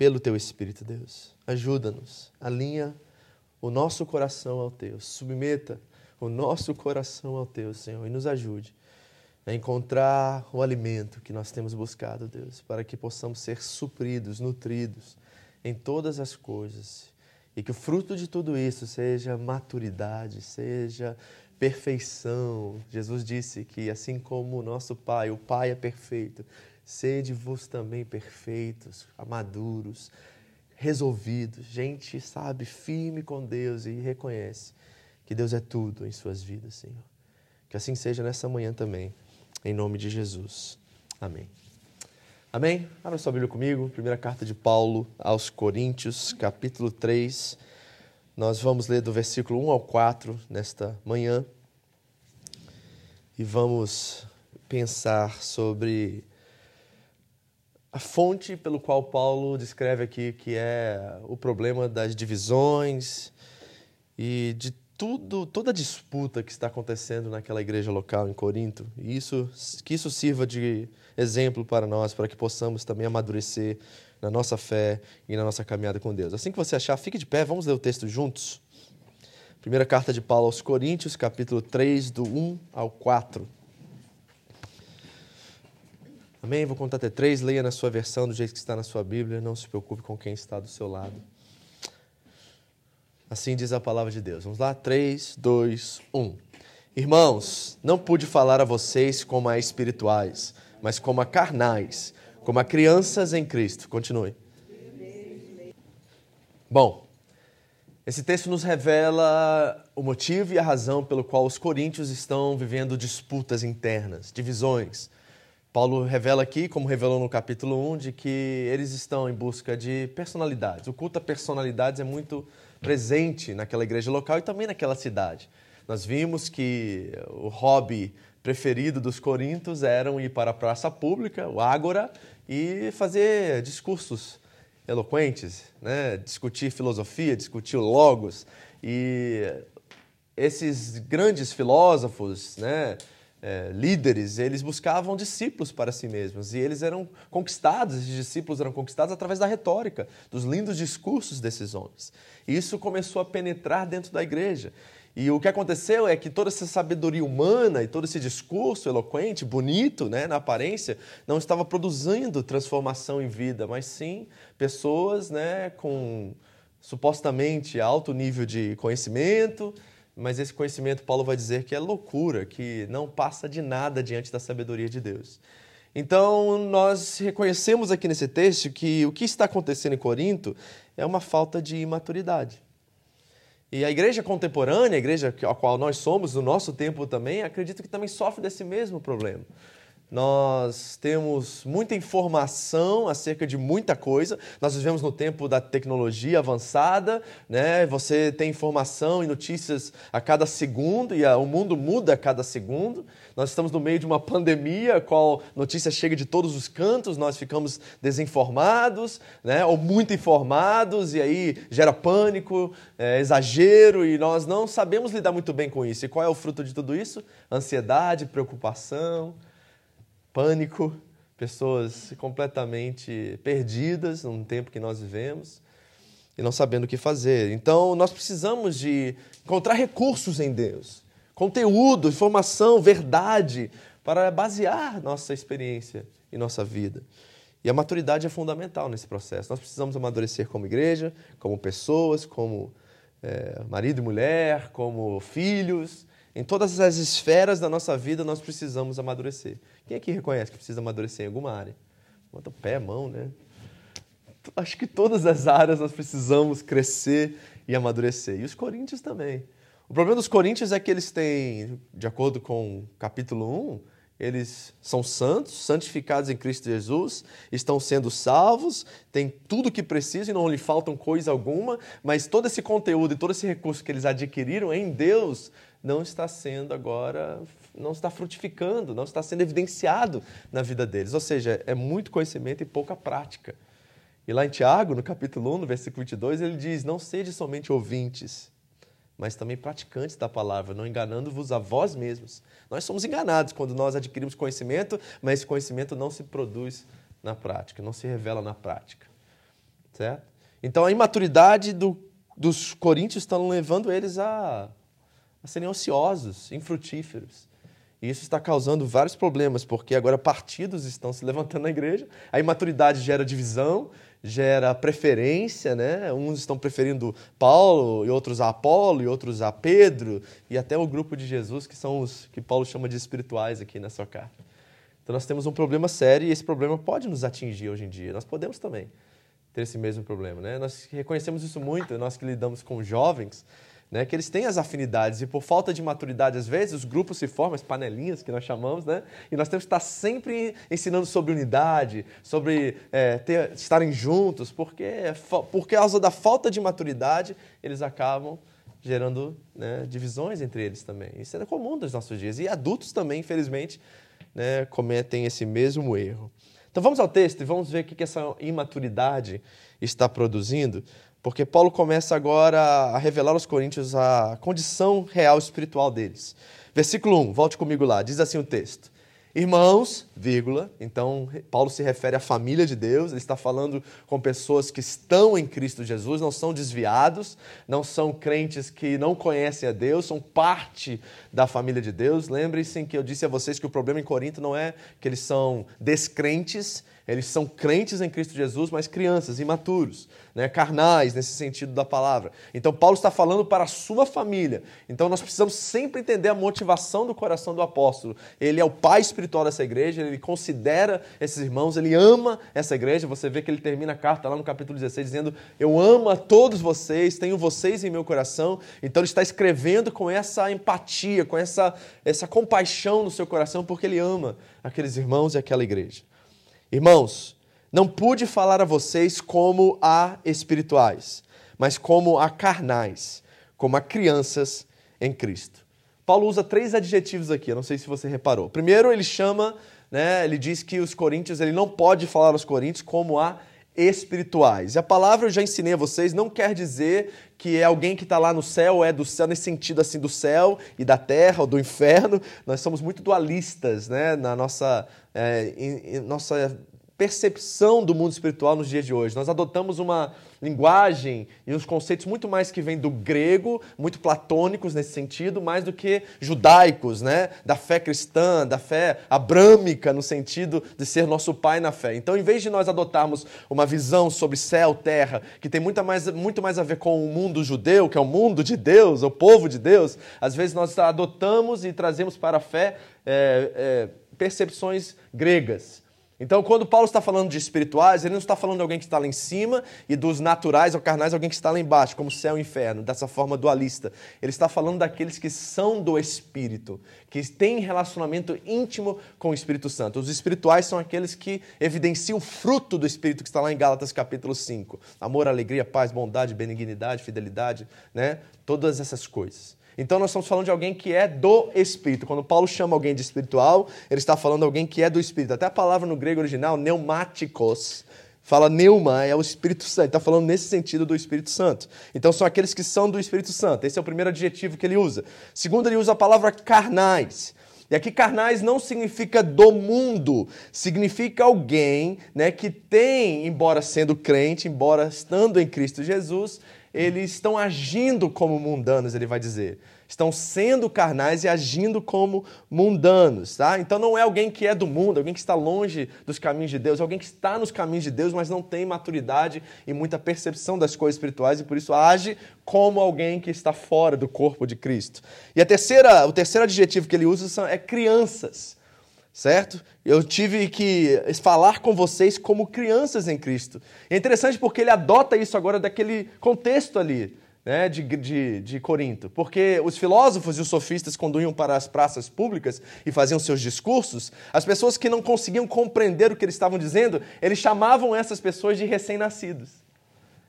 pelo teu Espírito, Deus. Ajuda-nos, alinha o nosso coração ao teu, submeta o nosso coração ao teu, Senhor, e nos ajude a encontrar o alimento que nós temos buscado, Deus, para que possamos ser supridos, nutridos em todas as coisas e que o fruto de tudo isso seja maturidade, seja perfeição. Jesus disse que assim como o nosso Pai, o Pai é perfeito, sede-vos também perfeitos, maduros, resolvidos. Gente, sabe, firme com Deus e reconhece que Deus é tudo em suas vidas, Senhor. Que assim seja nessa manhã também, em nome de Jesus. Amém. Amém? Abra sua Bíblia comigo, primeira carta de Paulo aos Coríntios, capítulo 3. Nós vamos ler do versículo 1 ao 4 nesta manhã e vamos pensar sobre a fonte pelo qual Paulo descreve aqui que é o problema das divisões e de tudo, toda a disputa que está acontecendo naquela igreja local em Corinto. E isso, que isso sirva de exemplo para nós, para que possamos também amadurecer na nossa fé e na nossa caminhada com Deus. Assim que você achar, fique de pé, vamos ler o texto juntos. Primeira carta de Paulo aos Coríntios, capítulo 3, do 1 ao 4. Amém? Vou contar até três. Leia na sua versão, do jeito que está na sua Bíblia. Não se preocupe com quem está do seu lado. Assim diz a palavra de Deus. Vamos lá? 3, 2, 1. Irmãos, não pude falar a vocês como a espirituais, mas como a carnais, como a crianças em Cristo. Continue. Bom, esse texto nos revela o motivo e a razão pelo qual os coríntios estão vivendo disputas internas, divisões. Paulo revela aqui, como revelou no capítulo 1, de que eles estão em busca de personalidades. O culto a personalidades é muito presente naquela igreja local e também naquela cidade. Nós vimos que o hobby preferido dos coríntios era ir para a praça pública, o ágora, e fazer discursos eloquentes, né? discutir filosofia, discutir logos. E esses grandes filósofos, né? É, líderes, eles buscavam discípulos para si mesmos e eles eram conquistados, esses discípulos eram conquistados através da retórica, dos lindos discursos desses homens. E isso começou a penetrar dentro da igreja. E o que aconteceu é que toda essa sabedoria humana e todo esse discurso eloquente, bonito, né, na aparência, não estava produzindo transformação em vida, mas sim pessoas né, com supostamente alto nível de conhecimento, mas esse conhecimento, Paulo vai dizer que é loucura, que não passa de nada diante da sabedoria de Deus. Então, nós reconhecemos aqui nesse texto que o que está acontecendo em Corinto é uma falta de imaturidade. E a igreja contemporânea, a igreja a qual nós somos, no nosso tempo também, acredito que também sofre desse mesmo problema. Nós temos muita informação acerca de muita coisa. Nós vivemos no tempo da tecnologia avançada, né? Você tem informação e notícias a cada segundo e a, o mundo muda a cada segundo. Nós estamos no meio de uma pandemia, a qual notícia chega de todos os cantos, nós ficamos desinformados, né? Ou muito informados e aí gera pânico, é, exagero e nós não sabemos lidar muito bem com isso. E qual é o fruto de tudo isso? Ansiedade, preocupação pânico, pessoas completamente perdidas num tempo que nós vivemos e não sabendo o que fazer. Então, nós precisamos de encontrar recursos em Deus, conteúdo, informação, verdade, para basear nossa experiência e nossa vida. E a maturidade é fundamental nesse processo. Nós precisamos amadurecer como igreja, como pessoas, como é, marido e mulher, como filhos. Em todas as esferas da nossa vida, nós precisamos amadurecer. Quem aqui reconhece que precisa amadurecer em alguma área? Bota o pé, a mão, né? Acho que todas as áreas nós precisamos crescer e amadurecer. E os coríntios também. O problema dos coríntios é que eles têm, de acordo com capítulo 1, eles são santos, santificados em Cristo Jesus, estão sendo salvos, têm tudo o que precisam e não lhe faltam coisa alguma, mas todo esse conteúdo e todo esse recurso que eles adquiriram em Deus não está sendo agora não está frutificando, não está sendo evidenciado na vida deles. Ou seja, é muito conhecimento e pouca prática. E lá em Tiago, no capítulo 1, no versículo 22, ele diz: Não sede somente ouvintes, mas também praticantes da palavra, não enganando-vos a vós mesmos. Nós somos enganados quando nós adquirimos conhecimento, mas esse conhecimento não se produz na prática, não se revela na prática. Certo? Então a imaturidade do, dos coríntios está levando eles a, a serem ociosos, infrutíferos. E isso está causando vários problemas, porque agora partidos estão se levantando na igreja, a imaturidade gera divisão, gera preferência, né? Uns estão preferindo Paulo, e outros a Apolo, e outros a Pedro, e até o grupo de Jesus, que são os que Paulo chama de espirituais aqui na sua carta. Então nós temos um problema sério e esse problema pode nos atingir hoje em dia. Nós podemos também ter esse mesmo problema, né? Nós reconhecemos isso muito, nós que lidamos com jovens, né, que eles têm as afinidades e por falta de maturidade, às vezes, os grupos se formam, as panelinhas que nós chamamos, né, e nós temos que estar sempre ensinando sobre unidade, sobre é, ter, estarem juntos, porque por causa da falta de maturidade, eles acabam gerando né, divisões entre eles também. Isso é comum dos nossos dias. E adultos também, infelizmente, né, cometem esse mesmo erro. Então vamos ao texto e vamos ver o que essa imaturidade está produzindo. Porque Paulo começa agora a revelar aos coríntios a condição real espiritual deles. Versículo 1, volte comigo lá, diz assim o texto. Irmãos, vírgula, então Paulo se refere à família de Deus, ele está falando com pessoas que estão em Cristo Jesus, não são desviados, não são crentes que não conhecem a Deus, são parte da família de Deus. Lembrem-se que eu disse a vocês que o problema em Corinto não é que eles são descrentes, eles são crentes em Cristo Jesus, mas crianças, imaturos, né? carnais, nesse sentido da palavra. Então, Paulo está falando para a sua família. Então, nós precisamos sempre entender a motivação do coração do apóstolo. Ele é o pai espiritual dessa igreja, ele considera esses irmãos, ele ama essa igreja. Você vê que ele termina a carta lá no capítulo 16 dizendo: Eu amo a todos vocês, tenho vocês em meu coração. Então, ele está escrevendo com essa empatia, com essa, essa compaixão no seu coração, porque ele ama aqueles irmãos e aquela igreja. Irmãos, não pude falar a vocês como a espirituais, mas como a carnais, como a crianças em Cristo. Paulo usa três adjetivos aqui, eu não sei se você reparou. Primeiro, ele chama, né, ele diz que os coríntios, ele não pode falar aos coríntios como a espirituais. E a palavra eu já ensinei a vocês, não quer dizer que é alguém que está lá no céu, ou é do céu nesse sentido assim do céu e da terra ou do inferno. Nós somos muito dualistas, né, na nossa, é, em, em nossa percepção do mundo espiritual nos dias de hoje. Nós adotamos uma linguagem e uns conceitos muito mais que vêm do grego, muito platônicos nesse sentido, mais do que judaicos, né? Da fé cristã, da fé abrâmica no sentido de ser nosso pai na fé. Então, em vez de nós adotarmos uma visão sobre céu, terra, que tem muito mais, muito mais a ver com o mundo judeu, que é o mundo de Deus, o povo de Deus, às vezes nós adotamos e trazemos para a fé é, é, percepções gregas Então, quando Paulo está falando de espirituais, ele não está falando de alguém que está lá em cima e dos naturais ou carnais, alguém que está lá embaixo, como céu e inferno, dessa forma dualista. Ele está falando daqueles que são do Espírito, que têm relacionamento íntimo com o Espírito Santo. Os espirituais são aqueles que evidenciam o fruto do Espírito, que está lá em Gálatas capítulo 5. Amor, alegria, paz, bondade, benignidade, fidelidade, né? Todas essas coisas. Então nós estamos falando de alguém que é do Espírito. Quando Paulo chama alguém de espiritual, ele está falando de alguém que é do Espírito. Até a palavra no grego original, pneumáticos, fala neuma, é o Espírito Santo. Ele está falando nesse sentido do Espírito Santo. Então são aqueles que são do Espírito Santo. Esse é o primeiro adjetivo que ele usa. Segundo, ele usa a palavra carnais. E aqui carnais não significa do mundo, significa alguém né, que tem, embora sendo crente, embora estando em Cristo Jesus, eles estão agindo como mundanos, ele vai dizer. Estão sendo carnais e agindo como mundanos, tá? Então não é alguém que é do mundo, alguém que está longe dos caminhos de Deus, é alguém que está nos caminhos de Deus, mas não tem maturidade e muita percepção das coisas espirituais e por isso age como alguém que está fora do corpo de Cristo. E a terceira, o terceiro adjetivo que ele usa é crianças certo? Eu tive que falar com vocês como crianças em Cristo. É interessante porque ele adota isso agora daquele contexto ali. Né, de, de, de Corinto, porque os filósofos e os sofistas, quando iam para as praças públicas e faziam seus discursos, as pessoas que não conseguiam compreender o que eles estavam dizendo, eles chamavam essas pessoas de recém-nascidos.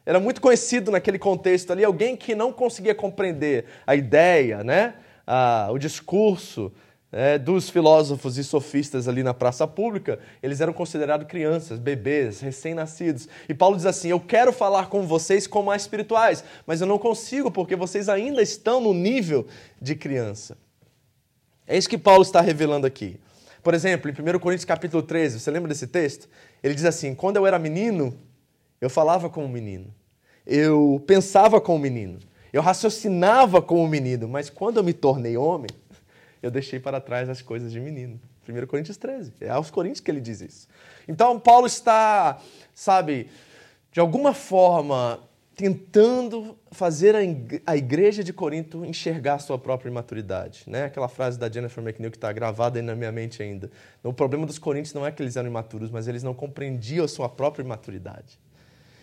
Era muito conhecido naquele contexto ali alguém que não conseguia compreender a ideia, né, a, o discurso, é, dos filósofos e sofistas ali na praça pública, eles eram considerados crianças, bebês, recém-nascidos. E Paulo diz assim: Eu quero falar com vocês como mais espirituais, mas eu não consigo porque vocês ainda estão no nível de criança. É isso que Paulo está revelando aqui. Por exemplo, em 1 Coríntios capítulo 13, você lembra desse texto? Ele diz assim: Quando eu era menino, eu falava como menino, eu pensava como menino, eu raciocinava como menino, mas quando eu me tornei homem, eu deixei para trás as coisas de menino. 1 Coríntios 13. É aos Coríntios que ele diz isso. Então, Paulo está, sabe, de alguma forma tentando fazer a igreja de Corinto enxergar sua própria imaturidade. Né? Aquela frase da Jennifer McNeil que está gravada aí na minha mente ainda. O problema dos coríntios não é que eles eram imaturos, mas eles não compreendiam a sua própria imaturidade.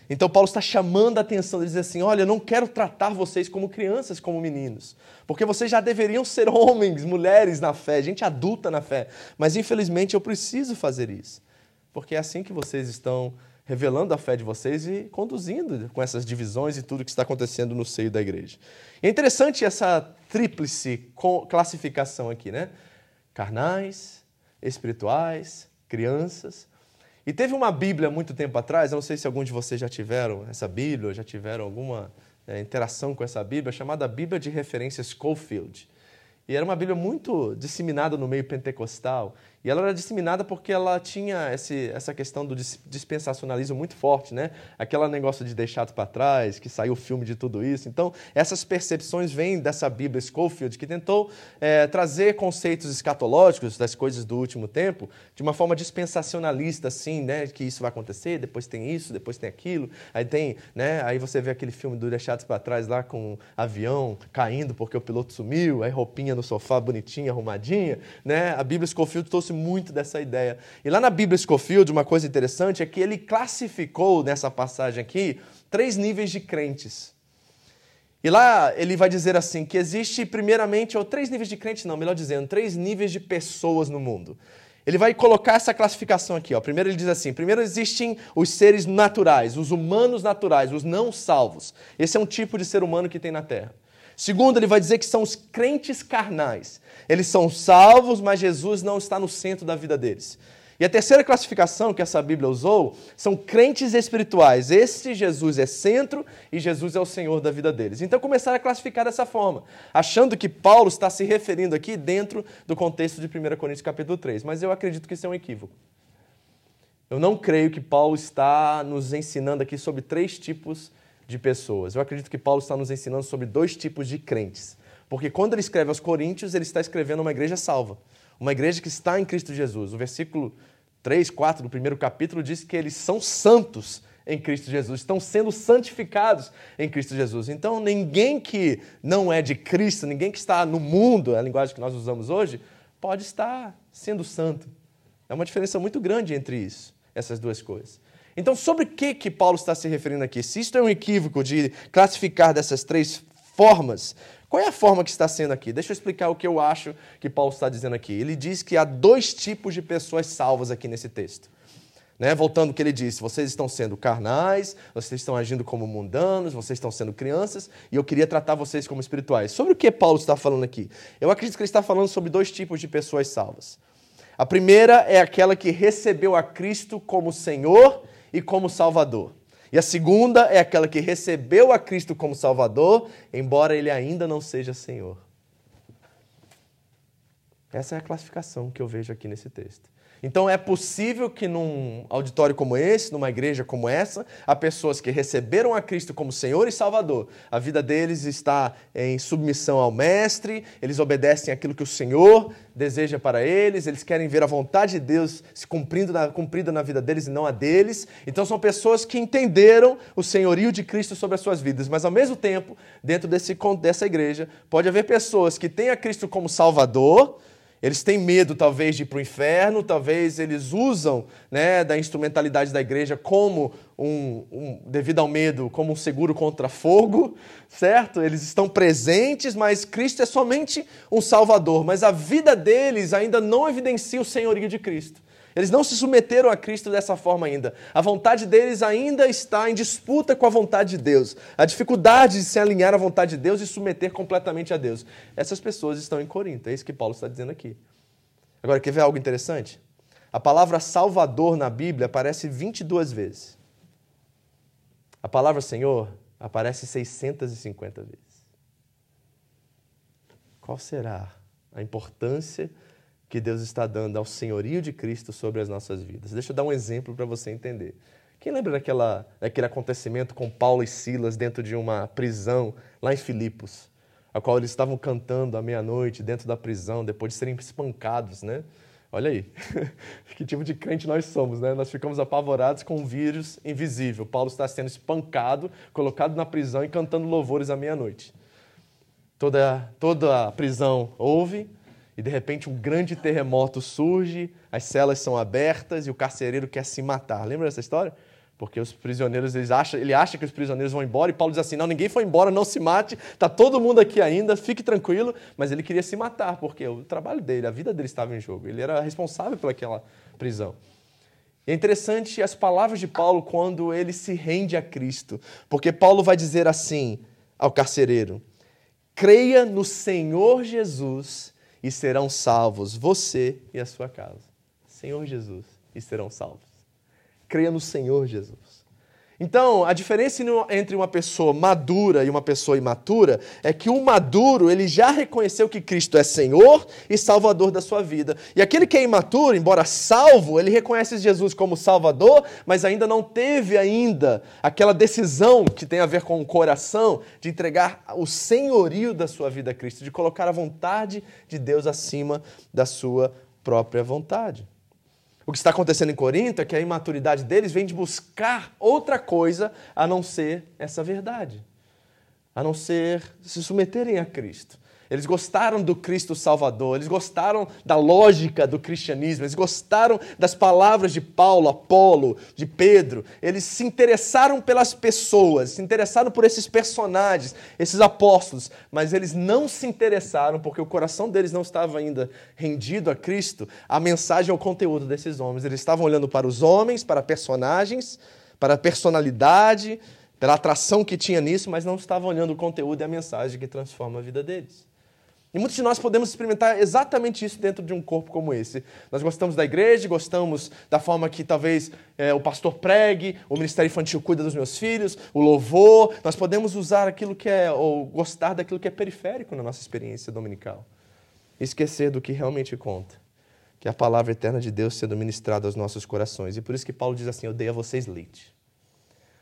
Então Paulo está chamando a atenção, ele diz assim: olha, eu não quero tratar vocês como crianças, como meninos, porque vocês já deveriam ser homens, mulheres na fé, gente adulta na fé, mas infelizmente eu preciso fazer isso, porque é assim que vocês estão revelando a fé de vocês e conduzindo com essas divisões e tudo que está acontecendo no seio da igreja. E é interessante essa tríplice classificação aqui, né? Carnais, espirituais, crianças. E teve uma Bíblia muito tempo atrás, eu não sei se alguns de vocês já tiveram essa Bíblia, já tiveram alguma é, interação com essa Bíblia, chamada Bíblia de Referência Schofield. E era uma Bíblia muito disseminada no meio pentecostal. E ela era disseminada porque ela tinha esse, essa questão do dispensacionalismo muito forte, né? Aquele negócio de deixado para trás, que saiu o filme de tudo isso. Então, essas percepções vêm dessa Bíblia Schofield, que tentou é, trazer conceitos escatológicos das coisas do último tempo de uma forma dispensacionalista, assim, né? Que isso vai acontecer, depois tem isso, depois tem aquilo. Aí tem, né? Aí você vê aquele filme do Deixados para Trás lá com um avião caindo porque o piloto sumiu, aí roupinha no sofá bonitinha, arrumadinha, né? A Bíblia Schofield trouxe muito dessa ideia. E lá na Bíblia Scofield, uma coisa interessante é que ele classificou nessa passagem aqui três níveis de crentes. E lá ele vai dizer assim que existe primeiramente, ou três níveis de crentes, não, melhor dizendo, três níveis de pessoas no mundo. Ele vai colocar essa classificação aqui. Ó. Primeiro ele diz assim: primeiro existem os seres naturais, os humanos naturais, os não salvos. Esse é um tipo de ser humano que tem na Terra. Segundo, ele vai dizer que são os crentes carnais. Eles são salvos, mas Jesus não está no centro da vida deles. E a terceira classificação que essa Bíblia usou são crentes espirituais. Esse Jesus é centro e Jesus é o Senhor da vida deles. Então começaram a classificar dessa forma, achando que Paulo está se referindo aqui dentro do contexto de 1 Coríntios capítulo 3. Mas eu acredito que isso é um equívoco. Eu não creio que Paulo está nos ensinando aqui sobre três tipos de pessoas. Eu acredito que Paulo está nos ensinando sobre dois tipos de crentes. Porque quando ele escreve aos Coríntios, ele está escrevendo uma igreja salva. Uma igreja que está em Cristo Jesus. O versículo 3, 4 do primeiro capítulo diz que eles são santos em Cristo Jesus, estão sendo santificados em Cristo Jesus. Então, ninguém que não é de Cristo, ninguém que está no mundo, é a linguagem que nós usamos hoje, pode estar sendo santo. É uma diferença muito grande entre isso, essas duas coisas. Então, sobre o que, que Paulo está se referindo aqui? Se isto é um equívoco de classificar dessas três formas, qual é a forma que está sendo aqui? Deixa eu explicar o que eu acho que Paulo está dizendo aqui. Ele diz que há dois tipos de pessoas salvas aqui nesse texto. Né? Voltando ao que ele disse, vocês estão sendo carnais, vocês estão agindo como mundanos, vocês estão sendo crianças, e eu queria tratar vocês como espirituais. Sobre o que Paulo está falando aqui? Eu acredito que ele está falando sobre dois tipos de pessoas salvas. A primeira é aquela que recebeu a Cristo como Senhor e como Salvador. E a segunda é aquela que recebeu a Cristo como Salvador, embora ele ainda não seja Senhor. Essa é a classificação que eu vejo aqui nesse texto. Então é possível que num auditório como esse, numa igreja como essa, há pessoas que receberam a Cristo como Senhor e Salvador. A vida deles está em submissão ao Mestre, eles obedecem aquilo que o Senhor deseja para eles, eles querem ver a vontade de Deus se cumprindo na, cumprida na vida deles e não a deles. Então são pessoas que entenderam o senhorio de Cristo sobre as suas vidas, mas ao mesmo tempo, dentro desse, dessa igreja, pode haver pessoas que têm a Cristo como Salvador eles têm medo, talvez, de ir para o inferno, talvez eles usam né, da instrumentalidade da igreja como um, um, devido ao medo, como um seguro contra fogo, certo? Eles estão presentes, mas Cristo é somente um Salvador. Mas a vida deles ainda não evidencia o senhorio de Cristo. Eles não se submeteram a Cristo dessa forma ainda. A vontade deles ainda está em disputa com a vontade de Deus. A dificuldade de se alinhar à vontade de Deus e submeter completamente a Deus. Essas pessoas estão em Corinto. É isso que Paulo está dizendo aqui. Agora, quer ver algo interessante? A palavra Salvador na Bíblia aparece 22 vezes. A palavra Senhor aparece 650 vezes. Qual será a importância que Deus está dando ao senhorio de Cristo sobre as nossas vidas. Deixa eu dar um exemplo para você entender. Quem lembra daquela, daquele acontecimento com Paulo e Silas dentro de uma prisão lá em Filipos, a qual eles estavam cantando à meia-noite dentro da prisão, depois de serem espancados, né? Olha aí, que tipo de crente nós somos, né? Nós ficamos apavorados com um vírus invisível. Paulo está sendo espancado, colocado na prisão e cantando louvores à meia-noite. Toda, toda a prisão ouve, e de repente um grande terremoto surge, as celas são abertas e o carcereiro quer se matar. Lembra dessa história? Porque os prisioneiros, eles acham, ele acha que os prisioneiros vão embora e Paulo diz assim: não, ninguém foi embora, não se mate, está todo mundo aqui ainda, fique tranquilo. Mas ele queria se matar, porque o trabalho dele, a vida dele estava em jogo, ele era responsável pelaquela prisão. E é interessante as palavras de Paulo quando ele se rende a Cristo, porque Paulo vai dizer assim ao carcereiro: creia no Senhor Jesus e serão salvos você e a sua casa. Senhor Jesus, e serão salvos. Creia no Senhor Jesus. Então, a diferença entre uma pessoa madura e uma pessoa imatura é que o maduro, ele já reconheceu que Cristo é Senhor e Salvador da sua vida. E aquele que é imaturo, embora salvo, ele reconhece Jesus como Salvador, mas ainda não teve ainda aquela decisão que tem a ver com o coração de entregar o senhorio da sua vida a Cristo, de colocar a vontade de Deus acima da sua própria vontade. O que está acontecendo em Corinto é que a imaturidade deles vem de buscar outra coisa a não ser essa verdade, a não ser se submeterem a Cristo. Eles gostaram do Cristo Salvador, eles gostaram da lógica do cristianismo, eles gostaram das palavras de Paulo, Apolo, de Pedro. Eles se interessaram pelas pessoas, se interessaram por esses personagens, esses apóstolos, mas eles não se interessaram porque o coração deles não estava ainda rendido a Cristo, a mensagem ou o conteúdo desses homens. Eles estavam olhando para os homens, para personagens, para a personalidade, pela atração que tinha nisso, mas não estavam olhando o conteúdo e a mensagem que transforma a vida deles. E muitos de nós podemos experimentar exatamente isso dentro de um corpo como esse. Nós gostamos da igreja, gostamos da forma que talvez é, o pastor pregue, o ministério infantil cuida dos meus filhos, o louvor. Nós podemos usar aquilo que é, ou gostar daquilo que é periférico na nossa experiência dominical. Esquecer do que realmente conta, que é a palavra eterna de Deus sendo ministrada aos nossos corações. E por isso que Paulo diz assim: Eu dei a vocês leite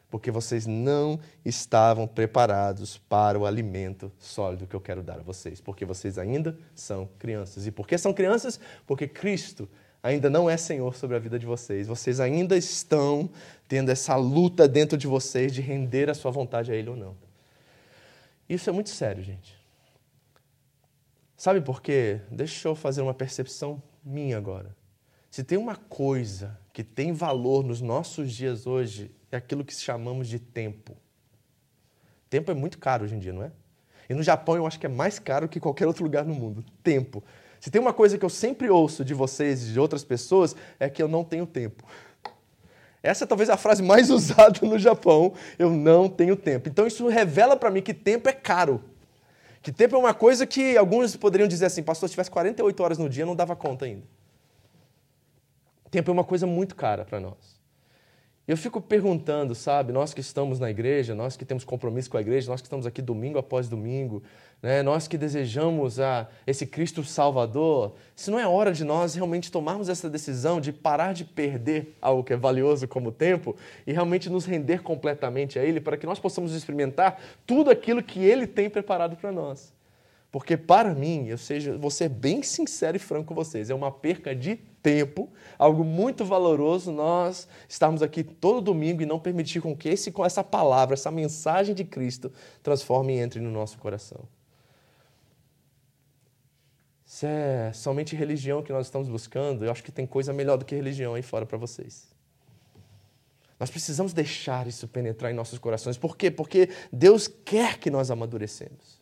porque vocês não estavam preparados para o alimento sólido que eu quero dar a vocês, porque vocês ainda são crianças. E por que são crianças? Porque Cristo ainda não é Senhor sobre a vida de vocês. Vocês ainda estão tendo essa luta dentro de vocês de render a sua vontade a Ele ou não. Isso é muito sério, gente. Sabe por quê? Deixa eu fazer uma percepção minha agora. Se tem uma coisa que tem valor nos nossos dias hoje, é aquilo que chamamos de tempo. Tempo é muito caro hoje em dia, não é? E no Japão eu acho que é mais caro que qualquer outro lugar no mundo. Tempo. Se tem uma coisa que eu sempre ouço de vocês e de outras pessoas, é que eu não tenho tempo. Essa é talvez a frase mais usada no Japão. Eu não tenho tempo. Então isso revela para mim que tempo é caro. Que tempo é uma coisa que alguns poderiam dizer assim, pastor, se tivesse 48 horas no dia, não dava conta ainda. Tempo é uma coisa muito cara para nós. Eu fico perguntando, sabe, nós que estamos na igreja, nós que temos compromisso com a igreja, nós que estamos aqui domingo após domingo, né, nós que desejamos a esse Cristo Salvador, se não é hora de nós realmente tomarmos essa decisão de parar de perder algo que é valioso como tempo e realmente nos render completamente a Ele para que nós possamos experimentar tudo aquilo que Ele tem preparado para nós. Porque para mim, eu seja, vou ser bem sincero e franco com vocês, é uma perca de tempo, algo muito valoroso nós estarmos aqui todo domingo e não permitir com que esse, com essa palavra, essa mensagem de Cristo transforme e entre no nosso coração. Se é somente religião que nós estamos buscando, eu acho que tem coisa melhor do que religião aí fora para vocês. Nós precisamos deixar isso penetrar em nossos corações. Por quê? Porque Deus quer que nós amadurecemos.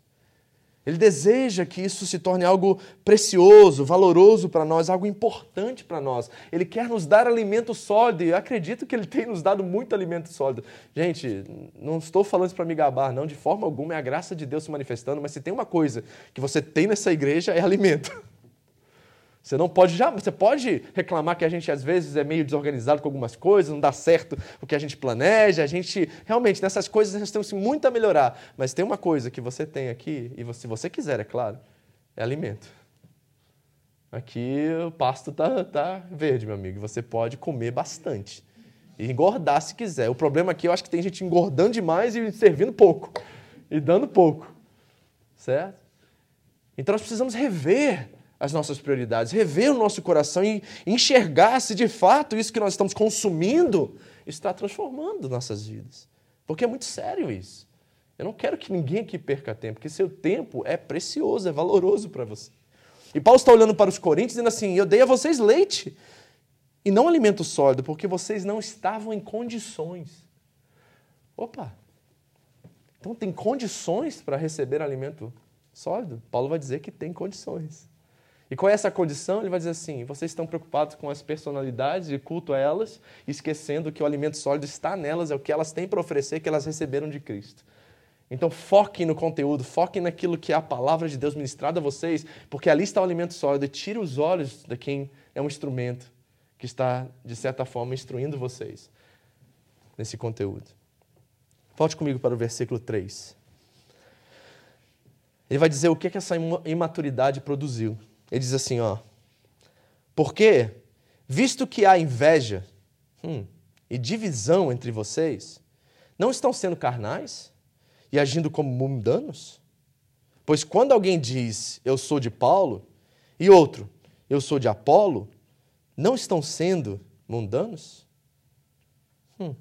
Ele deseja que isso se torne algo precioso, valoroso para nós, algo importante para nós. Ele quer nos dar alimento sólido e eu acredito que ele tem nos dado muito alimento sólido. Gente, não estou falando isso para me gabar, não, de forma alguma é a graça de Deus se manifestando, mas se tem uma coisa que você tem nessa igreja é alimento. Você não pode já, você pode reclamar que a gente às vezes é meio desorganizado com algumas coisas, não dá certo o que a gente planeja, a gente realmente nessas coisas nós temos muito a melhorar, mas tem uma coisa que você tem aqui e se você quiser, é claro, é alimento. Aqui o pasto tá, tá verde, meu amigo, você pode comer bastante e engordar se quiser. O problema aqui eu acho que tem gente engordando demais e servindo pouco e dando pouco, certo? Então nós precisamos rever as nossas prioridades, rever o nosso coração e enxergar se de fato isso que nós estamos consumindo está transformando nossas vidas. Porque é muito sério isso. Eu não quero que ninguém aqui perca tempo, porque seu tempo é precioso, é valoroso para você. E Paulo está olhando para os coríntios dizendo assim: Eu dei a vocês leite e não alimento sólido, porque vocês não estavam em condições. Opa! Então tem condições para receber alimento sólido? Paulo vai dizer que tem condições. E é essa condição? Ele vai dizer assim: vocês estão preocupados com as personalidades e culto a elas, esquecendo que o alimento sólido está nelas, é o que elas têm para oferecer, que elas receberam de Cristo. Então foquem no conteúdo, foquem naquilo que é a palavra de Deus ministrada a vocês, porque ali está o alimento sólido e tire os olhos de quem é um instrumento que está, de certa forma, instruindo vocês nesse conteúdo. Volte comigo para o versículo 3. Ele vai dizer o que, que essa imaturidade produziu. Ele diz assim, ó. Porque, visto que há inveja hum, e divisão entre vocês, não estão sendo carnais e agindo como mundanos? Pois quando alguém diz, eu sou de Paulo, e outro, eu sou de Apolo, não estão sendo mundanos? Hum.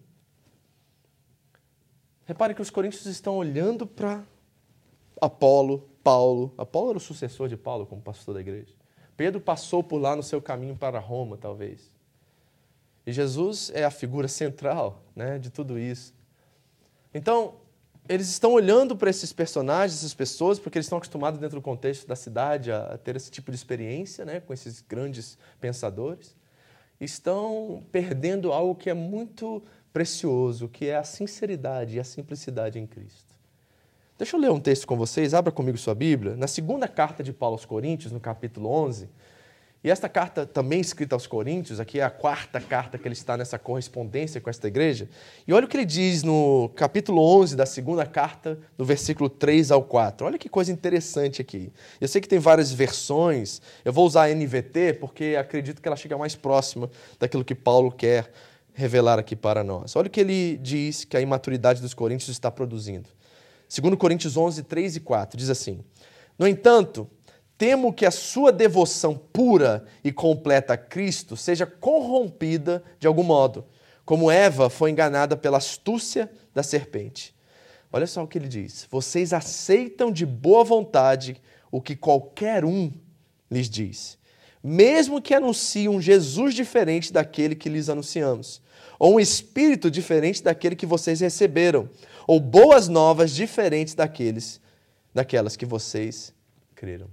Repare que os coríntios estão olhando para Apolo, Paulo. Apolo era o sucessor de Paulo como pastor da igreja. Pedro passou por lá no seu caminho para Roma, talvez. E Jesus é a figura central né, de tudo isso. Então, eles estão olhando para esses personagens, essas pessoas, porque eles estão acostumados dentro do contexto da cidade a, ter esse tipo de experiência né, com esses grandes pensadores. Estão perdendo algo que é muito precioso, que é a sinceridade e a simplicidade em Cristo. Deixa eu ler um texto com vocês, abra comigo sua Bíblia, na segunda carta de Paulo aos Coríntios, no capítulo 11. E esta carta, também escrita aos Coríntios, aqui é a quarta carta que ele está nessa correspondência com esta igreja. E olha o que ele diz no capítulo 11 da segunda carta, do versículo 3 ao 4. Olha que coisa interessante aqui. Eu sei que tem várias versões, eu vou usar a NVT porque acredito que ela chega mais próxima daquilo que Paulo quer revelar aqui para nós. Olha o que ele diz que a imaturidade dos coríntios está produzindo. Segundo Coríntios 11, 3 e 4, diz assim, No entanto, temo que a sua devoção pura e completa a Cristo seja corrompida de algum modo, como Eva foi enganada pela astúcia da serpente. Olha só o que ele diz. Vocês aceitam de boa vontade o que qualquer um lhes diz. mesmo que anuncie um Jesus diferente daquele que lhes anunciamos, ou um espírito diferente daquele que vocês receberam, ou boas novas diferentes daqueles daquelas que vocês creram.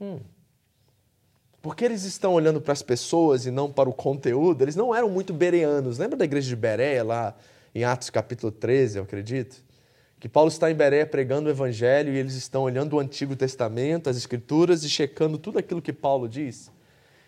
Hum. Porque eles estão olhando para as pessoas e não para o conteúdo, eles não eram muito bereanos. Lembra da igreja de Bereia, lá em Atos capítulo 13, eu acredito? Que Paulo está em Bereia pregando o evangelho e eles estão olhando o Antigo Testamento, as Escrituras e checando tudo aquilo que Paulo diz.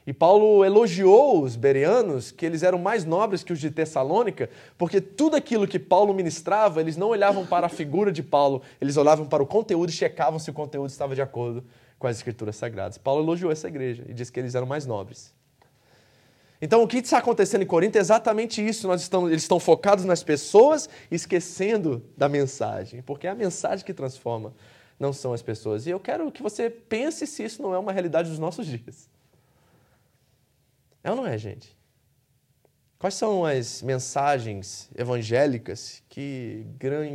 E Paulo elogiou os bereanos, que eles eram mais nobres que os de Tessalônica, porque tudo aquilo que Paulo ministrava, eles não olhavam para a figura de Paulo, eles olhavam para o conteúdo e checavam se o conteúdo estava de acordo com as escrituras sagradas. Paulo elogiou essa igreja e disse que eles eram mais nobres. Então, o que está acontecendo em Corinto é exatamente isso. Nós estamos, eles estão focados nas pessoas, esquecendo da mensagem, porque é a mensagem que transforma, não são as pessoas. E eu quero que você pense se isso não é uma realidade dos nossos dias. É ou não é, gente? Quais são as mensagens evangélicas que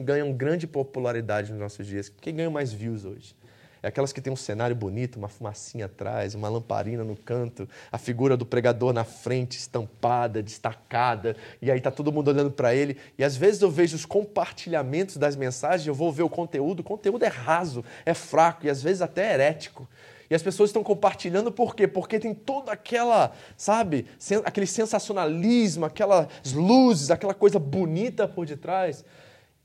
ganham grande popularidade nos nossos dias? Quem ganha mais views hoje? É aquelas que tem um cenário bonito, uma fumacinha atrás, uma lamparina no canto, a figura do pregador na frente, estampada, destacada, e aí está todo mundo olhando para ele. E às vezes eu vejo os compartilhamentos das mensagens, eu vou ver o conteúdo, o conteúdo é raso, é fraco e às vezes até herético. E as pessoas estão compartilhando por quê? Porque tem toda aquela, sabe, aquele sensacionalismo, aquelas luzes, aquela coisa bonita por detrás.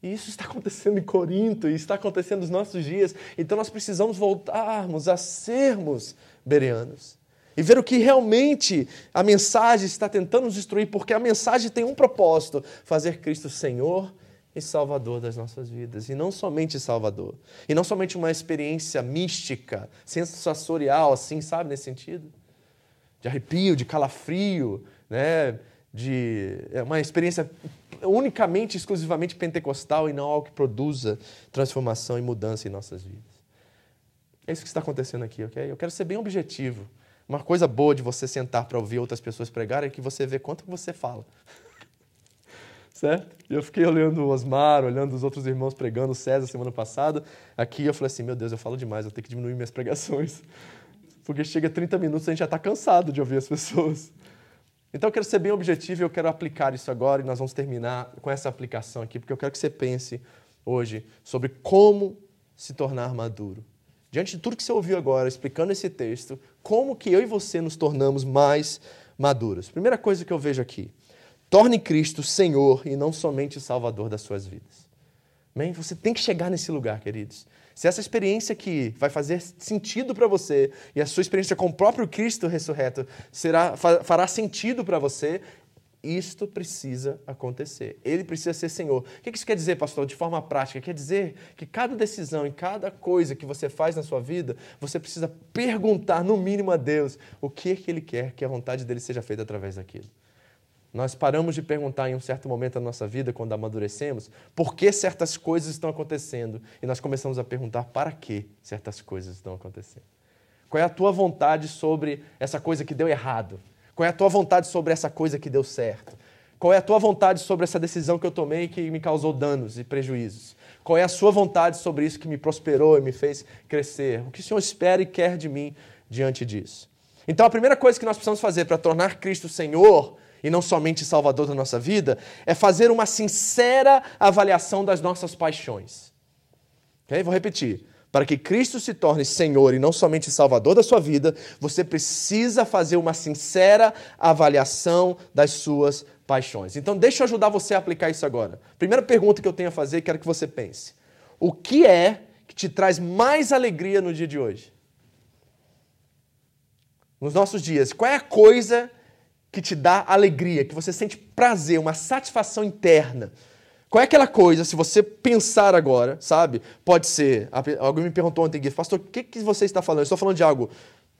E isso está acontecendo em Corinto, e está acontecendo nos nossos dias. Então nós precisamos voltarmos a sermos bereanos. E ver o que realmente a mensagem está tentando nos destruir, porque a mensagem tem um propósito: fazer Cristo Senhor e Salvador das nossas vidas. E não somente Salvador. E não somente uma experiência mística, sensorial, assim, sabe, nesse sentido? De arrepio, de calafrio, né? de é uma experiência unicamente, exclusivamente pentecostal e não algo que produza transformação e mudança em nossas vidas. É isso que está acontecendo aqui, ok? Eu quero ser bem objetivo. Uma coisa boa de você sentar para ouvir outras pessoas pregar é que você vê quanto você fala certo? E eu fiquei olhando o Osmar, olhando os outros irmãos pregando, o César semana passada. Aqui eu falei assim, meu Deus, eu falo demais, eu tenho que diminuir minhas pregações. Porque chega 30 minutos a gente já está cansado de ouvir as pessoas. Então eu quero ser bem objetivo e eu quero aplicar isso agora e nós vamos terminar com essa aplicação aqui, porque eu quero que você pense hoje sobre como se tornar maduro. Diante de tudo que você ouviu agora, explicando esse texto, como que eu e você nos tornamos mais maduros. Primeira coisa que eu vejo aqui, Torne Cristo Senhor e não somente Salvador das suas vidas. Amém? Você tem que chegar nesse lugar, queridos. Se essa experiência aqui vai fazer sentido para você e a sua experiência com o próprio Cristo ressurreto será, fará sentido para você, isto precisa acontecer. Ele precisa ser Senhor. O que isso quer dizer, pastor, de forma prática? Quer dizer que cada decisão e cada coisa que você faz na sua vida, você precisa perguntar, no mínimo, a Deus o que, que Ele quer que a vontade dele seja feita através daquilo. Nós paramos de perguntar em um certo momento da nossa vida, quando amadurecemos, por que certas coisas estão acontecendo. E nós começamos a perguntar para que certas coisas estão acontecendo. Qual é a tua vontade sobre essa coisa que deu errado? Qual é a tua vontade sobre essa coisa que deu certo? Qual é a tua vontade sobre essa decisão que eu tomei que me causou danos e prejuízos? Qual é a sua vontade sobre isso que me prosperou e me fez crescer? O que o Senhor espera e quer de mim diante disso? Então, a primeira coisa que nós precisamos fazer para tornar Cristo Senhor e não somente Salvador da nossa vida, é fazer uma sincera avaliação das nossas paixões. Okay? Vou repetir. Para que Cristo se torne Senhor e não somente Salvador da sua vida, você precisa fazer uma sincera avaliação das suas paixões. Então, deixa eu ajudar você a aplicar isso agora. Primeira pergunta que eu tenho a fazer, quero que você pense: O que é que te traz mais alegria no dia de hoje? Nos nossos dias, qual é a coisa que te dá alegria, que você sente prazer, uma satisfação interna. Qual é aquela coisa, se você pensar agora, sabe? Pode ser. Alguém me perguntou ontem, pastor, o que, que você está falando? Eu estou falando de algo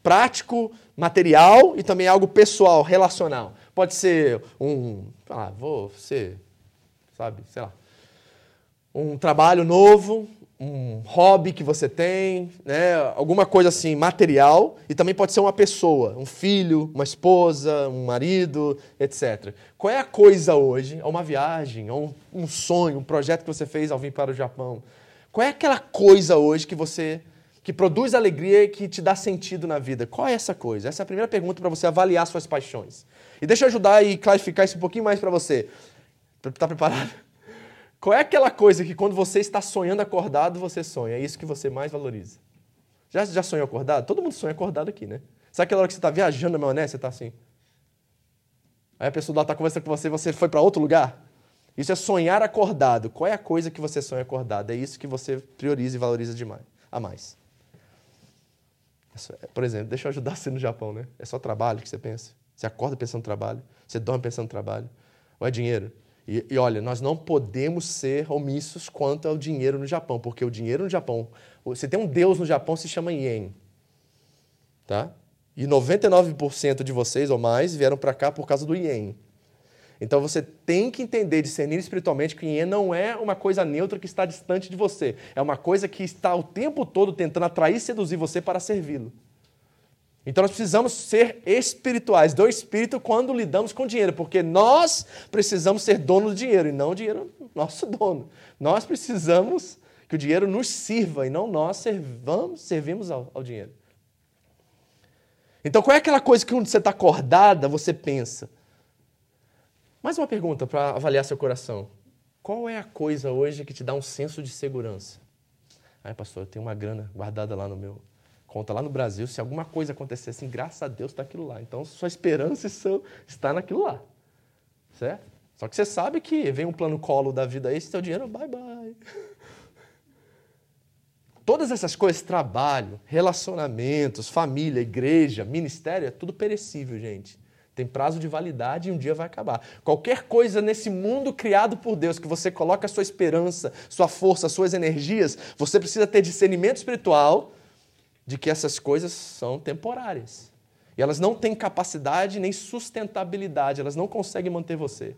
prático, material e também algo pessoal, relacional. Pode ser um. Ah, vou ser. Sabe, sei lá. Um trabalho novo, um hobby que você tem, né? alguma coisa assim material, e também pode ser uma pessoa, um filho, uma esposa, um marido, etc. Qual é a coisa hoje, ou uma viagem, ou um, sonho, um projeto que você fez ao vir para o Japão? Qual é aquela coisa hoje que você que produz alegria e que te dá sentido na vida? Qual é essa coisa? Essa é a primeira pergunta para você avaliar suas paixões. E deixa eu ajudar e clarificar isso um pouquinho mais para você. Está preparado? Qual é aquela coisa que quando você está sonhando acordado, você sonha? É isso que você mais valoriza. Já, já sonhou acordado? Todo mundo sonha acordado aqui, né? Sabe aquela hora que você está viajando na maionese, você está assim? Aí a pessoa lá está conversando com você e você foi para outro lugar? Isso é sonhar acordado. Qual é a coisa que você sonha acordado? É isso que você prioriza e valoriza demais, a mais. Por exemplo, deixa eu ajudar você no Japão, né? É só trabalho que você pensa. Você acorda pensando no trabalho, você dorme pensando no trabalho. Ou é dinheiro? E, e, olha, nós não podemos ser omissos quanto ao dinheiro no Japão, porque o dinheiro no Japão, você tem um deus no Japão se chama ien, tá? E 99% de vocês ou mais vieram para cá por causa do ien. Então você tem que entender, discernir espiritualmente que ien não é uma coisa neutra que está distante de você, é uma coisa que está o tempo todo tentando atrair e seduzir você para servi-lo. Então nós precisamos ser espirituais, do espírito, quando lidamos com dinheiro, porque nós precisamos ser donos do dinheiro e não o dinheiro nosso dono. Nós precisamos que o dinheiro nos sirva e não nós servamos, servimos ao, ao dinheiro. Então qual é aquela coisa que quando você está acordada, você pensa? Mais uma pergunta para avaliar seu coração. Qual é a coisa hoje que te dá um senso de segurança? Ai, pastor, eu tenho uma grana guardada lá no meu conta lá no Brasil, se alguma coisa acontecer assim, graças a Deus está aquilo lá. Então, sua esperança está naquilo lá. Certo? Só que você sabe que vem um plano colo da vida aí, seu dinheiro, bye bye. Todas essas coisas, trabalho, relacionamentos, família, igreja, ministério, é tudo perecível, gente. Tem prazo de validade e um dia vai acabar. Qualquer coisa nesse mundo criado por Deus que você coloca a sua esperança, sua força, suas energias, você precisa ter discernimento espiritual de que essas coisas são temporárias. E elas não têm capacidade nem sustentabilidade, elas não conseguem manter você.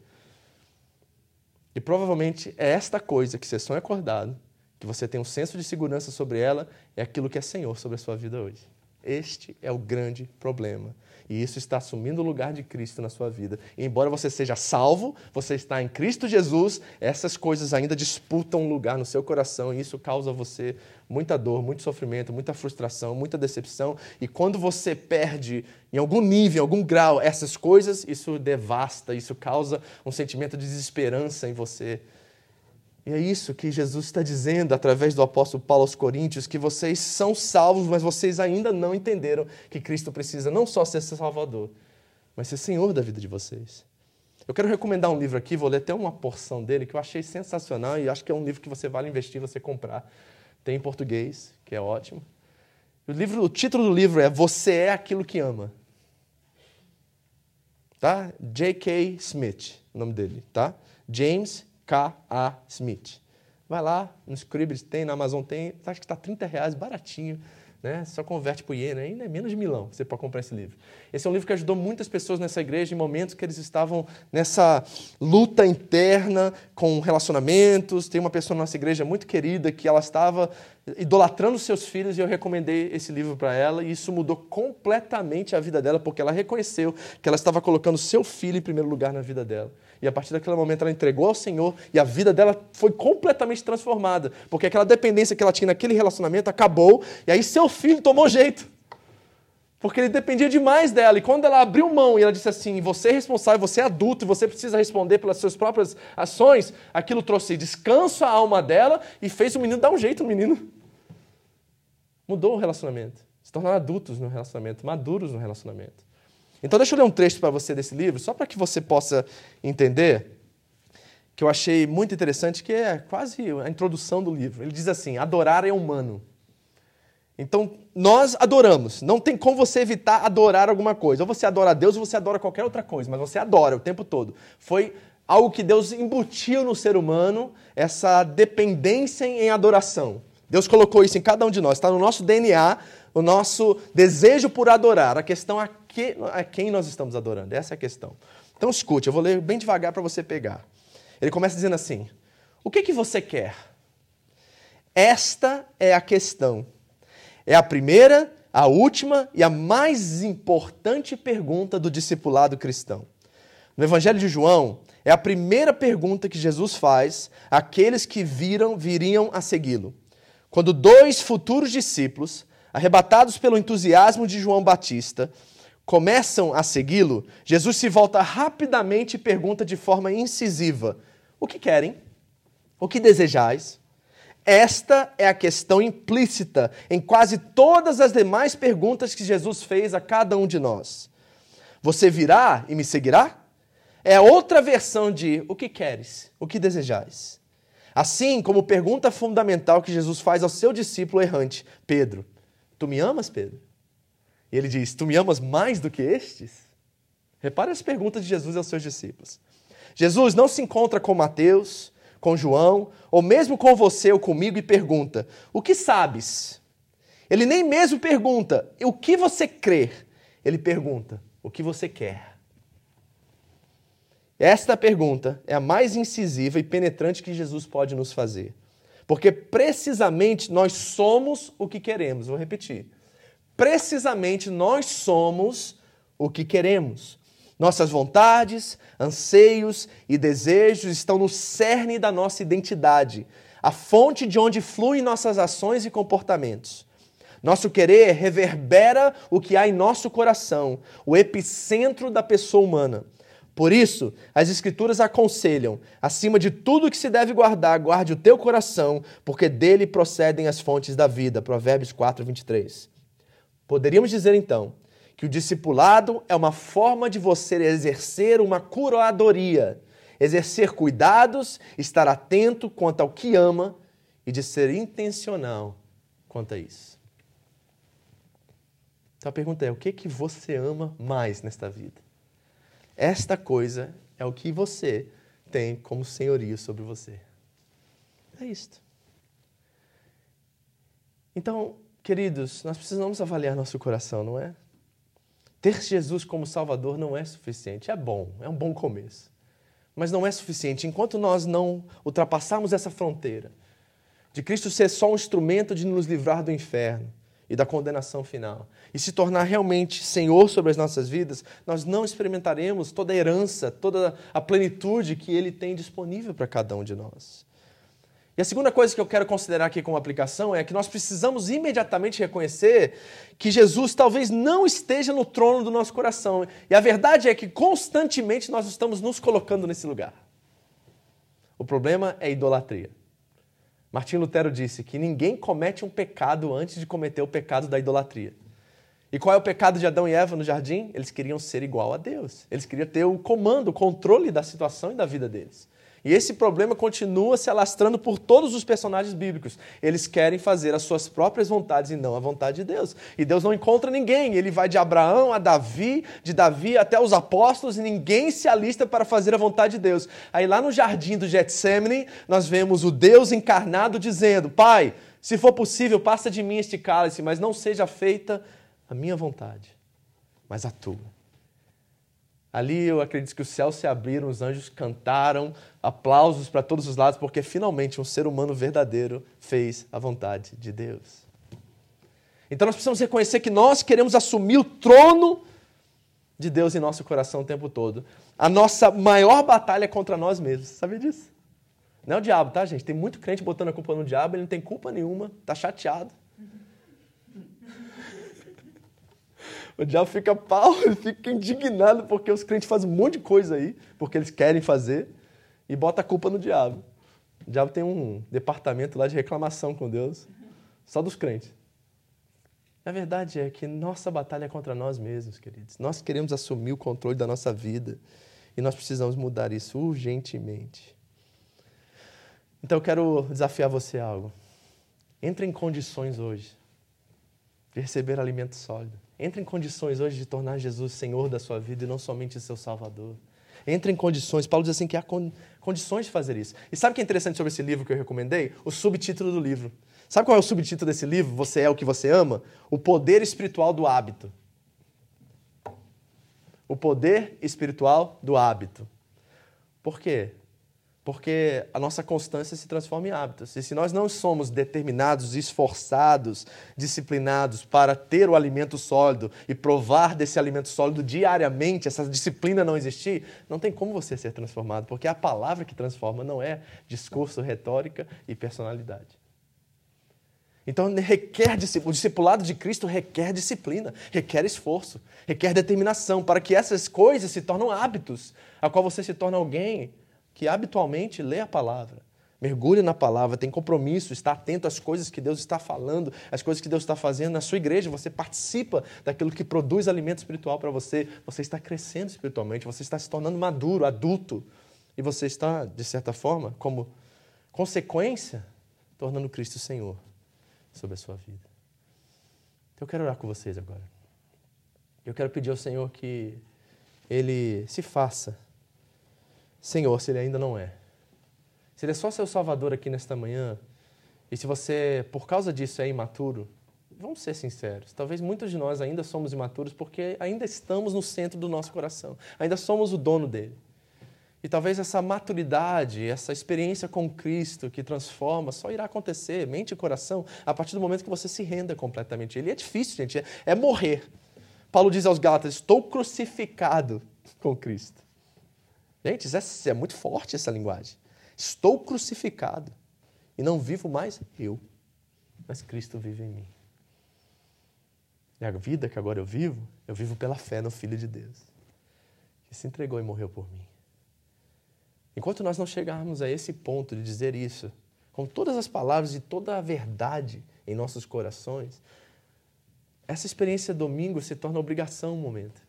E provavelmente é esta coisa que você sonha acordado, que você tem um senso de segurança sobre ela, é aquilo que é Senhor sobre a sua vida hoje. Este é o grande problema. E isso está assumindo o lugar de Cristo na sua vida. E embora você seja salvo, você está em Cristo Jesus, essas coisas ainda disputam um lugar no seu coração e isso causa você muita dor, muito sofrimento, muita frustração, muita decepção. E quando você perde em algum nível, em algum grau essas coisas, isso devasta, isso causa um sentimento de desesperança em você. E é isso que Jesus está dizendo através do apóstolo Paulo aos Coríntios, que vocês são salvos, mas vocês ainda não entenderam que Cristo precisa não só ser Salvador, mas ser Senhor da vida de vocês. Eu quero recomendar um livro aqui, vou ler até uma porção dele que eu achei sensacional e acho que é um livro que você vale investir, você comprar. Tem em português, que é ótimo. O, livro, o título do livro é Você é aquilo que ama. Tá? J.K. Smith, o nome dele, tá? James K.A. Smith. Vai lá, no Scribd tem, na Amazon tem, acho que está 30 reais, baratinho. Né? Só converte para o iene, ainda é menos de milão você pode comprar esse livro. Esse é um livro que ajudou muitas pessoas nessa igreja em momentos que eles estavam nessa luta interna com relacionamentos. Tem uma pessoa na nossa igreja muito querida que ela estava idolatrando seus filhos e eu recomendei esse livro para ela e isso mudou completamente a vida dela porque ela reconheceu que ela estava colocando seu filho em primeiro lugar na vida dela. E a partir daquele momento ela entregou ao Senhor e a vida dela foi completamente transformada. Porque aquela dependência que ela tinha naquele relacionamento acabou e aí seu filho tomou jeito. Porque ele dependia demais dela. E quando ela abriu mão e ela disse assim: Você é responsável, você é adulto e você precisa responder pelas suas próprias ações, aquilo trouxe descanso à alma dela e fez o menino dar um jeito no menino. Mudou o relacionamento. Se tornaram adultos no relacionamento, maduros no relacionamento. Então, deixa eu ler um trecho para você desse livro, só para que você possa entender, que eu achei muito interessante, que é quase a introdução do livro. Ele diz assim: adorar é humano. Então, nós adoramos. Não tem como você evitar adorar alguma coisa. Ou você adora a Deus ou você adora qualquer outra coisa, mas você adora o tempo todo. Foi algo que Deus embutiu no ser humano, essa dependência em adoração. Deus colocou isso em cada um de nós, está no nosso DNA, o nosso desejo por adorar. A questão é que, a quem nós estamos adorando? Essa é a questão. Então escute, eu vou ler bem devagar para você pegar. Ele começa dizendo assim: O que, que você quer? Esta é a questão. É a primeira, a última e a mais importante pergunta do discipulado cristão. No Evangelho de João, é a primeira pergunta que Jesus faz àqueles que viram, viriam a segui-lo. quando dois futuros discípulos, arrebatados pelo entusiasmo de João Batista, começam a segui-lo, Jesus se volta rapidamente e pergunta de forma incisiva: O que querem? O que desejais? Esta é a questão implícita em quase todas as demais perguntas que Jesus fez a cada um de nós. Você virá e me seguirá? É outra versão de o que queres, o que desejais. Assim como pergunta fundamental que Jesus faz ao seu discípulo errante, Pedro: Tu me amas, Pedro? E ele diz: Tu me amas mais do que estes? Repare as perguntas de Jesus aos seus discípulos. Jesus não se encontra com Mateus, com João, ou mesmo com você ou comigo e pergunta: O que sabes? Ele nem mesmo pergunta: O que você crê? Ele pergunta: O que você quer? Esta pergunta é a mais incisiva e penetrante que Jesus pode nos fazer. Porque precisamente nós somos o que queremos. Vou repetir. Precisamente nós somos o que queremos. Nossas vontades, anseios e desejos estão no cerne da nossa identidade, a fonte de onde fluem nossas ações e comportamentos. Nosso querer reverbera o que há em nosso coração, o epicentro da pessoa humana. Por isso, as Escrituras aconselham, acima de tudo que se deve guardar, guarde o teu coração, porque dele procedem as fontes da vida. Provérbios 4, 23. Poderíamos dizer então que o discipulado é uma forma de você exercer uma curadoria, exercer cuidados, estar atento quanto ao que ama e de ser intencional quanto a isso. Então a pergunta é: o que que você ama mais nesta vida? Esta coisa é o que você tem como senhorio sobre você. É isto. Então, queridos, nós precisamos avaliar nosso coração, não é? Ter Jesus como Salvador não é suficiente. É bom, é um bom começo. Mas não é suficiente. Enquanto nós não ultrapassarmos essa fronteira de Cristo ser só um instrumento de nos livrar do inferno, e da condenação final, e se tornar realmente Senhor sobre as nossas vidas, nós não experimentaremos toda a herança, toda a plenitude que Ele tem disponível para cada um de nós. E a segunda coisa que eu quero considerar aqui como aplicação é que nós precisamos imediatamente reconhecer que Jesus talvez não esteja no trono do nosso coração. E a verdade é que constantemente nós estamos nos colocando nesse lugar. O problema é idolatria. Martim Lutero disse que ninguém comete um pecado antes de cometer o pecado da idolatria. E qual é o pecado de Adão e Eva no jardim? Eles queriam ser igual a Deus. Eles queriam ter o comando, o controle da situação e da vida deles. E esse problema continua se alastrando por todos os personagens bíblicos. Eles querem fazer as suas próprias vontades e não a vontade de Deus. E Deus não encontra ninguém. Ele vai de Abraão a Davi, de Davi até os apóstolos, e ninguém se alista para fazer a vontade de Deus. Aí lá no jardim do Getsemane, nós vemos o Deus encarnado dizendo: Pai, se for possível, passa de mim este cálice, mas não seja feita a minha vontade, mas a tua. Ali eu acredito que os céus se abriram, os anjos cantaram, aplausos para todos os lados, porque finalmente um ser humano verdadeiro fez a vontade de Deus. Então nós precisamos reconhecer que nós queremos assumir o trono de Deus em nosso coração o tempo todo. A nossa maior batalha é contra nós mesmos. Sabia disso? Não é o diabo, tá, gente? Tem muito crente botando a culpa no diabo, ele não tem culpa nenhuma, tá chateado. O diabo fica pau, fica indignado porque os crentes fazem um monte de coisa aí, porque eles querem fazer, e bota a culpa no diabo. O diabo tem um departamento lá de reclamação com Deus, só dos crentes. A verdade é que nossa batalha é contra nós mesmos, queridos. Nós queremos assumir o controle da nossa vida e nós precisamos mudar isso urgentemente. Então eu quero desafiar você a algo. Entre em condições hoje de receber alimento sólido. Entre em condições hoje de tornar Jesus Senhor da sua vida e não somente seu Salvador. Entre em condições. Paulo diz assim que há condições de fazer isso. E sabe o que é interessante sobre esse livro que eu recomendei? O subtítulo do livro. Sabe qual é o subtítulo desse livro? Você é o que você ama? O poder espiritual do hábito. O poder espiritual do hábito. Por quê? Porque a nossa constância se transforma em hábitos. E se nós não somos determinados, esforçados, disciplinados para ter o alimento sólido e provar desse alimento sólido diariamente, essa disciplina não existir, não tem como você ser transformado, porque a palavra que transforma não é discurso, retórica e personalidade. Então requer o discipulado de Cristo requer disciplina, requer esforço, requer determinação para que essas coisas se tornem hábitos, a qual você se torna alguém que habitualmente lê a palavra, mergulha na palavra, tem compromisso, está atento às coisas que Deus está falando, às coisas que Deus está fazendo na sua igreja, você participa daquilo que produz alimento espiritual para você, você está crescendo espiritualmente, você está se tornando maduro, adulto, e você está, de certa forma, como consequência, tornando Cristo Senhor sobre a sua vida. Então eu quero orar com vocês agora. Eu quero pedir ao Senhor que Ele se faça Senhor, se Ele ainda não é. Se Ele é só seu Salvador aqui nesta manhã, e se você, por causa disso, é imaturo, vamos ser sinceros, talvez muitos de nós ainda somos imaturos porque ainda estamos no centro do nosso coração, ainda somos o dono dele. E talvez essa maturidade, essa experiência com Cristo que transforma, só irá acontecer, mente e coração, a partir do momento que você se renda completamente. Ele é difícil, gente, é, é morrer. Paulo diz aos Gálatas: Estou crucificado com Cristo. Gente, isso é, é muito forte essa linguagem. Estou crucificado e não vivo mais eu, mas Cristo vive em mim. E a vida que agora eu vivo, eu vivo pela fé no Filho de Deus, que se entregou e morreu por mim. Enquanto nós não chegarmos a esse ponto de dizer isso, com todas as palavras e toda a verdade em nossos corações, essa experiência domingo se torna obrigação um momento.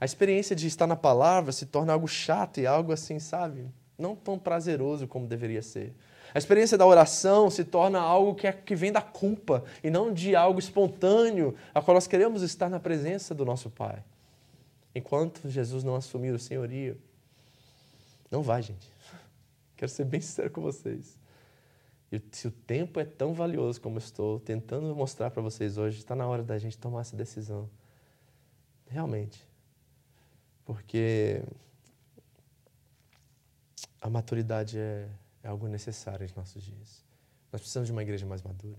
A experiência de estar na palavra se torna algo chato e algo assim, sabe? Não tão prazeroso como deveria ser. A experiência da oração se torna algo que, é, que vem da culpa e não de algo espontâneo, a qual nós queremos estar na presença do nosso Pai. Enquanto Jesus não assumir o senhorio, não vai, gente. Quero ser bem sincero com vocês. E se o tempo é tão valioso como eu estou tentando mostrar para vocês hoje, está na hora da gente tomar essa decisão. Realmente. Porque a maturidade é, é algo necessário em nossos dias. Nós precisamos de uma igreja mais madura.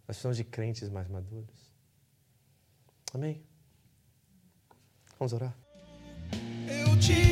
Nós precisamos de crentes mais maduros. Amém? Vamos orar? Eu te